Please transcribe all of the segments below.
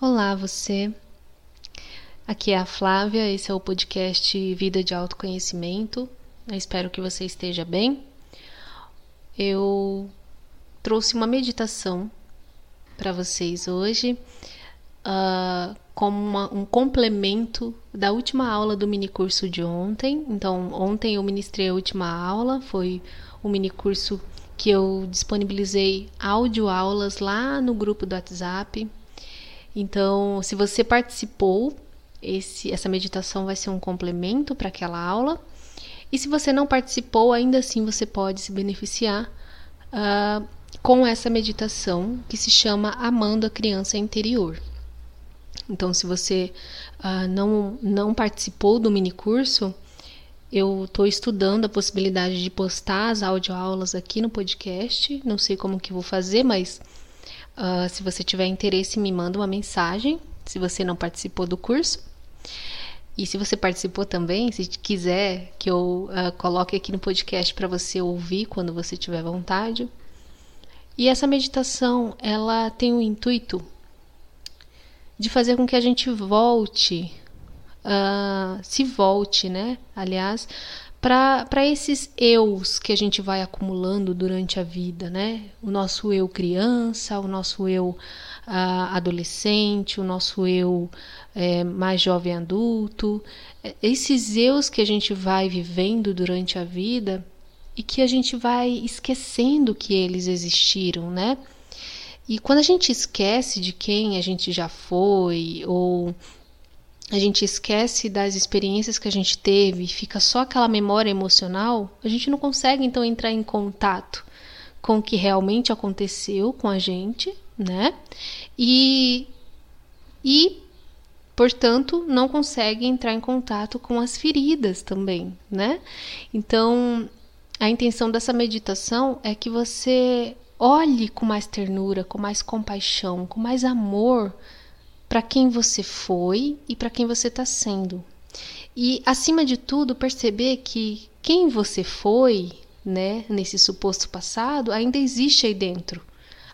Olá, você. Aqui é a Flávia, esse é o podcast Vida de Autoconhecimento. Eu espero que você esteja bem. Eu trouxe uma meditação para vocês hoje, uh, como uma, um complemento da última aula do minicurso de ontem. Então, ontem eu ministrei a última aula, foi o minicurso que eu disponibilizei áudio aulas lá no grupo do WhatsApp então, se você participou, esse, essa meditação vai ser um complemento para aquela aula. E se você não participou, ainda assim você pode se beneficiar uh, com essa meditação que se chama Amando a Criança Interior. Então, se você uh, não, não participou do mini curso, eu estou estudando a possibilidade de postar as audioaulas aqui no podcast. Não sei como que vou fazer, mas Uh, se você tiver interesse, me manda uma mensagem. Se você não participou do curso. E se você participou também, se quiser que eu uh, coloque aqui no podcast para você ouvir quando você tiver vontade. E essa meditação, ela tem o intuito de fazer com que a gente volte, uh, se volte, né? Aliás, para esses eus que a gente vai acumulando durante a vida, né? O nosso eu criança, o nosso eu uh, adolescente, o nosso eu é, mais jovem adulto, esses eus que a gente vai vivendo durante a vida e que a gente vai esquecendo que eles existiram, né? E quando a gente esquece de quem a gente já foi ou a gente esquece das experiências que a gente teve e fica só aquela memória emocional, a gente não consegue então entrar em contato com o que realmente aconteceu com a gente, né? E, e portanto, não consegue entrar em contato com as feridas também, né? Então, a intenção dessa meditação é que você olhe com mais ternura, com mais compaixão, com mais amor para quem você foi e para quem você está sendo. E, acima de tudo, perceber que quem você foi, né, nesse suposto passado, ainda existe aí dentro.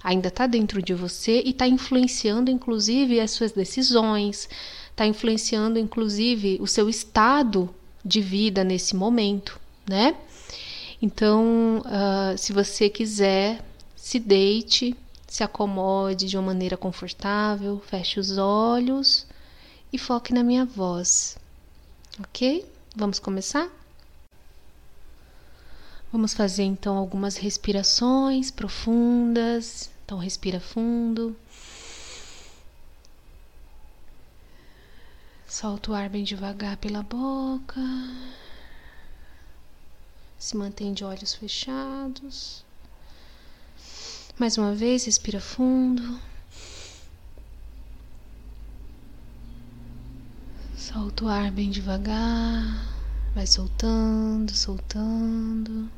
Ainda está dentro de você e está influenciando, inclusive, as suas decisões, está influenciando, inclusive, o seu estado de vida nesse momento, né? Então, uh, se você quiser, se deite, se acomode de uma maneira confortável, feche os olhos e foque na minha voz. Ok? Vamos começar? Vamos fazer então algumas respirações profundas. Então, respira fundo. Solta o ar bem devagar pela boca. Se mantém de olhos fechados. Mais uma vez, respira fundo. Solta o ar bem devagar. Vai soltando, soltando.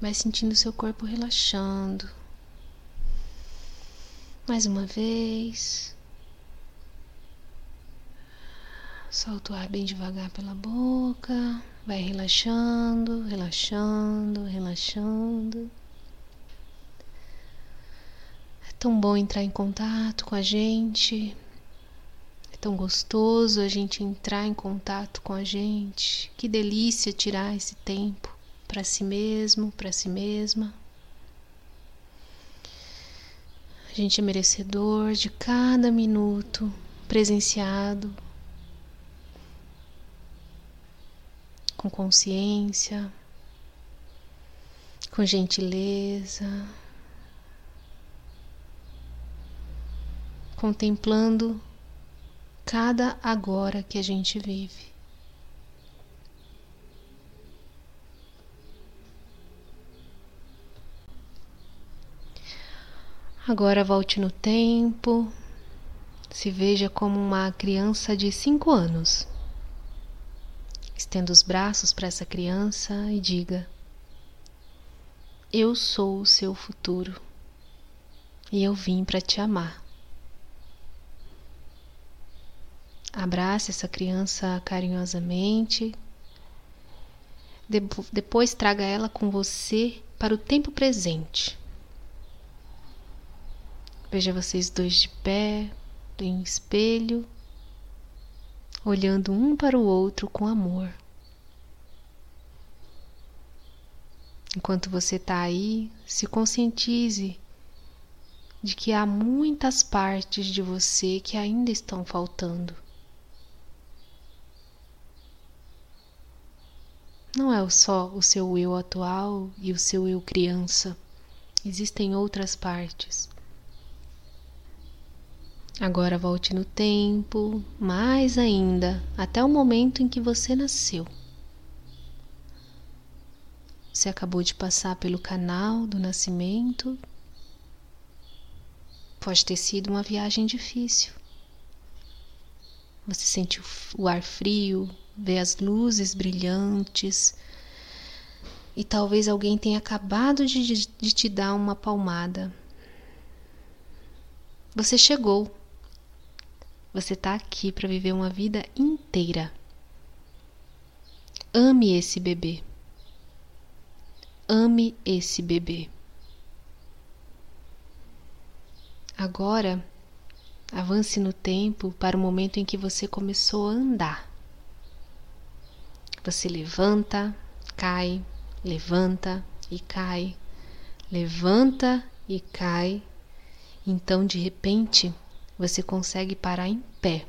Vai sentindo seu corpo relaxando. Mais uma vez. Solta o ar bem devagar pela boca. Vai relaxando, relaxando, relaxando tão bom entrar em contato com a gente. É tão gostoso a gente entrar em contato com a gente. Que delícia tirar esse tempo para si mesmo, para si mesma. A gente é merecedor de cada minuto presenciado com consciência, com gentileza, contemplando cada agora que a gente vive. Agora volte no tempo, se veja como uma criança de cinco anos. Estenda os braços para essa criança e diga: Eu sou o seu futuro e eu vim para te amar. Abrace essa criança carinhosamente. Depois traga ela com você para o tempo presente. Veja vocês dois de pé, em um espelho, olhando um para o outro com amor. Enquanto você está aí, se conscientize de que há muitas partes de você que ainda estão faltando. Não é só o seu eu atual e o seu eu criança. Existem outras partes. Agora volte no tempo, mais ainda, até o momento em que você nasceu. Você acabou de passar pelo canal do nascimento. Pode ter sido uma viagem difícil. Você sente o ar frio, vê as luzes brilhantes e talvez alguém tenha acabado de, de te dar uma palmada. Você chegou. Você está aqui para viver uma vida inteira. Ame esse bebê. Ame esse bebê. Agora, avance no tempo para o momento em que você começou a andar. Você levanta, cai, levanta e cai, levanta e cai. Então, de repente, você consegue parar em pé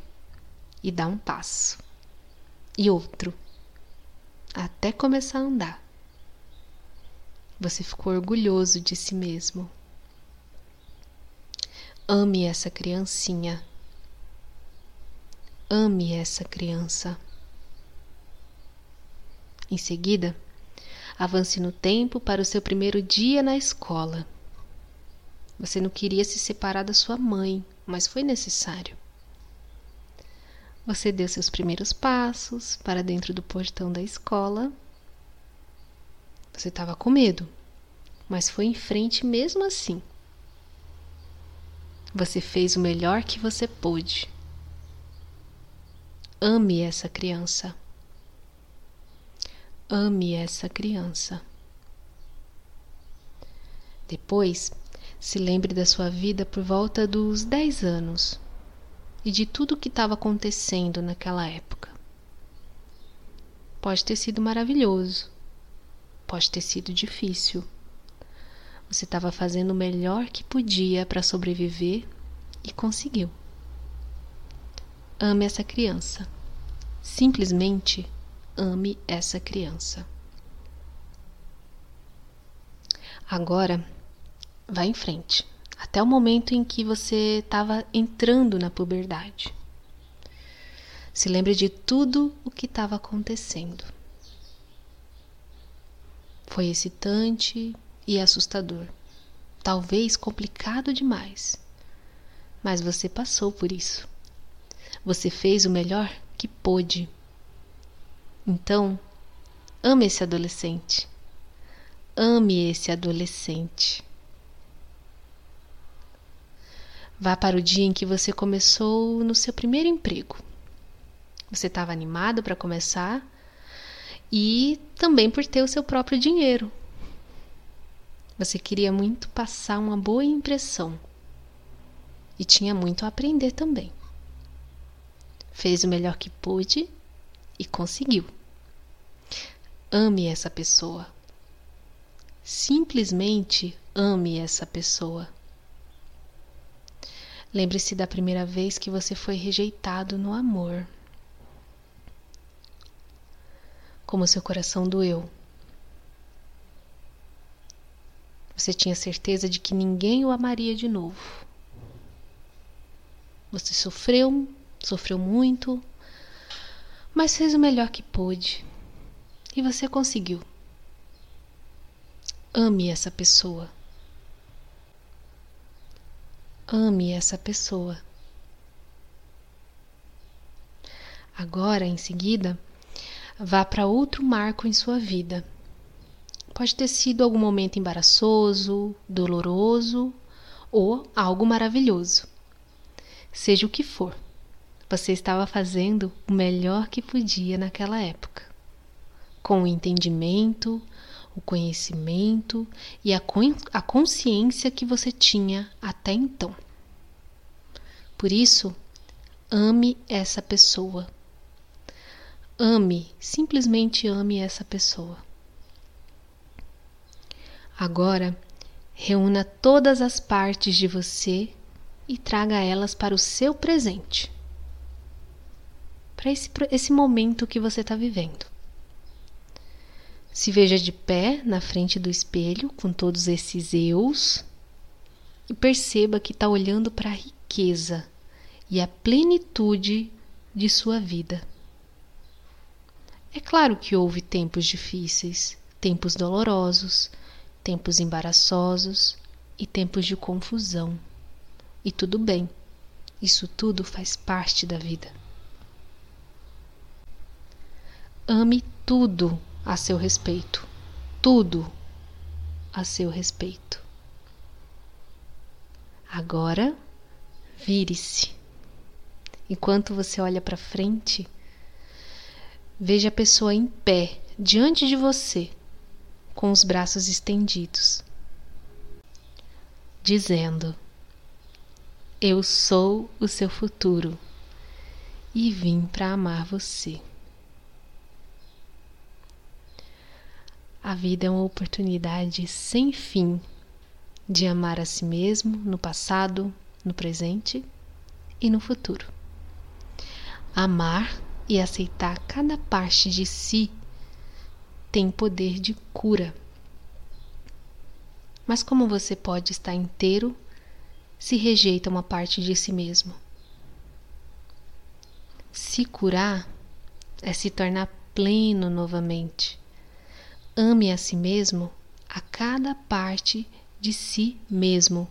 e dar um passo e outro até começar a andar. Você ficou orgulhoso de si mesmo. Ame essa criancinha. Ame essa criança. Em seguida, avance no tempo para o seu primeiro dia na escola. Você não queria se separar da sua mãe, mas foi necessário. Você deu seus primeiros passos para dentro do portão da escola você estava com medo, mas foi em frente mesmo assim. Você fez o melhor que você pôde. Ame essa criança. Ame essa criança. Depois, se lembre da sua vida por volta dos 10 anos e de tudo o que estava acontecendo naquela época. Pode ter sido maravilhoso, Pode ter sido difícil. Você estava fazendo o melhor que podia para sobreviver e conseguiu. Ame essa criança. Simplesmente ame essa criança. Agora, vá em frente, até o momento em que você estava entrando na puberdade. Se lembre de tudo o que estava acontecendo. Foi excitante e assustador, talvez complicado demais. Mas você passou por isso. Você fez o melhor que pôde. Então, ame esse adolescente. Ame esse adolescente. Vá para o dia em que você começou no seu primeiro emprego. Você estava animado para começar e também por ter o seu próprio dinheiro. Você queria muito passar uma boa impressão e tinha muito a aprender também. Fez o melhor que pôde e conseguiu. Ame essa pessoa. Simplesmente ame essa pessoa. Lembre-se da primeira vez que você foi rejeitado no amor como seu coração doeu. Você tinha certeza de que ninguém o amaria de novo. Você sofreu, sofreu muito, mas fez o melhor que pôde. E você conseguiu. Ame essa pessoa. Ame essa pessoa. Agora, em seguida, vá para outro marco em sua vida. Pode ter sido algum momento embaraçoso, doloroso ou algo maravilhoso. Seja o que for, você estava fazendo o melhor que podia naquela época, com o entendimento, o conhecimento e a, a consciência que você tinha até então. Por isso, ame essa pessoa. Ame, simplesmente ame essa pessoa. Agora, reúna todas as partes de você e traga elas para o seu presente. Para esse, esse momento que você está vivendo. Se veja de pé na frente do espelho com todos esses eus e perceba que está olhando para a riqueza e a plenitude de sua vida. É claro que houve tempos difíceis, tempos dolorosos, tempos embaraçosos e tempos de confusão. E tudo bem, isso tudo faz parte da vida. Ame tudo a seu respeito, tudo a seu respeito. Agora, vire-se. Enquanto você olha para frente, veja a pessoa em pé diante de você com os braços estendidos, dizendo: Eu sou o seu futuro e vim para amar você. A vida é uma oportunidade sem fim de amar a si mesmo no passado, no presente e no futuro. Amar e aceitar cada parte de si tem poder de cura. Mas como você pode estar inteiro se rejeita uma parte de si mesmo? Se curar é se tornar pleno novamente. Ame a si mesmo a cada parte de si mesmo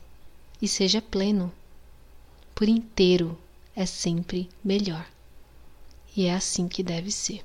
e seja pleno. Por inteiro é sempre melhor. E é assim que deve ser.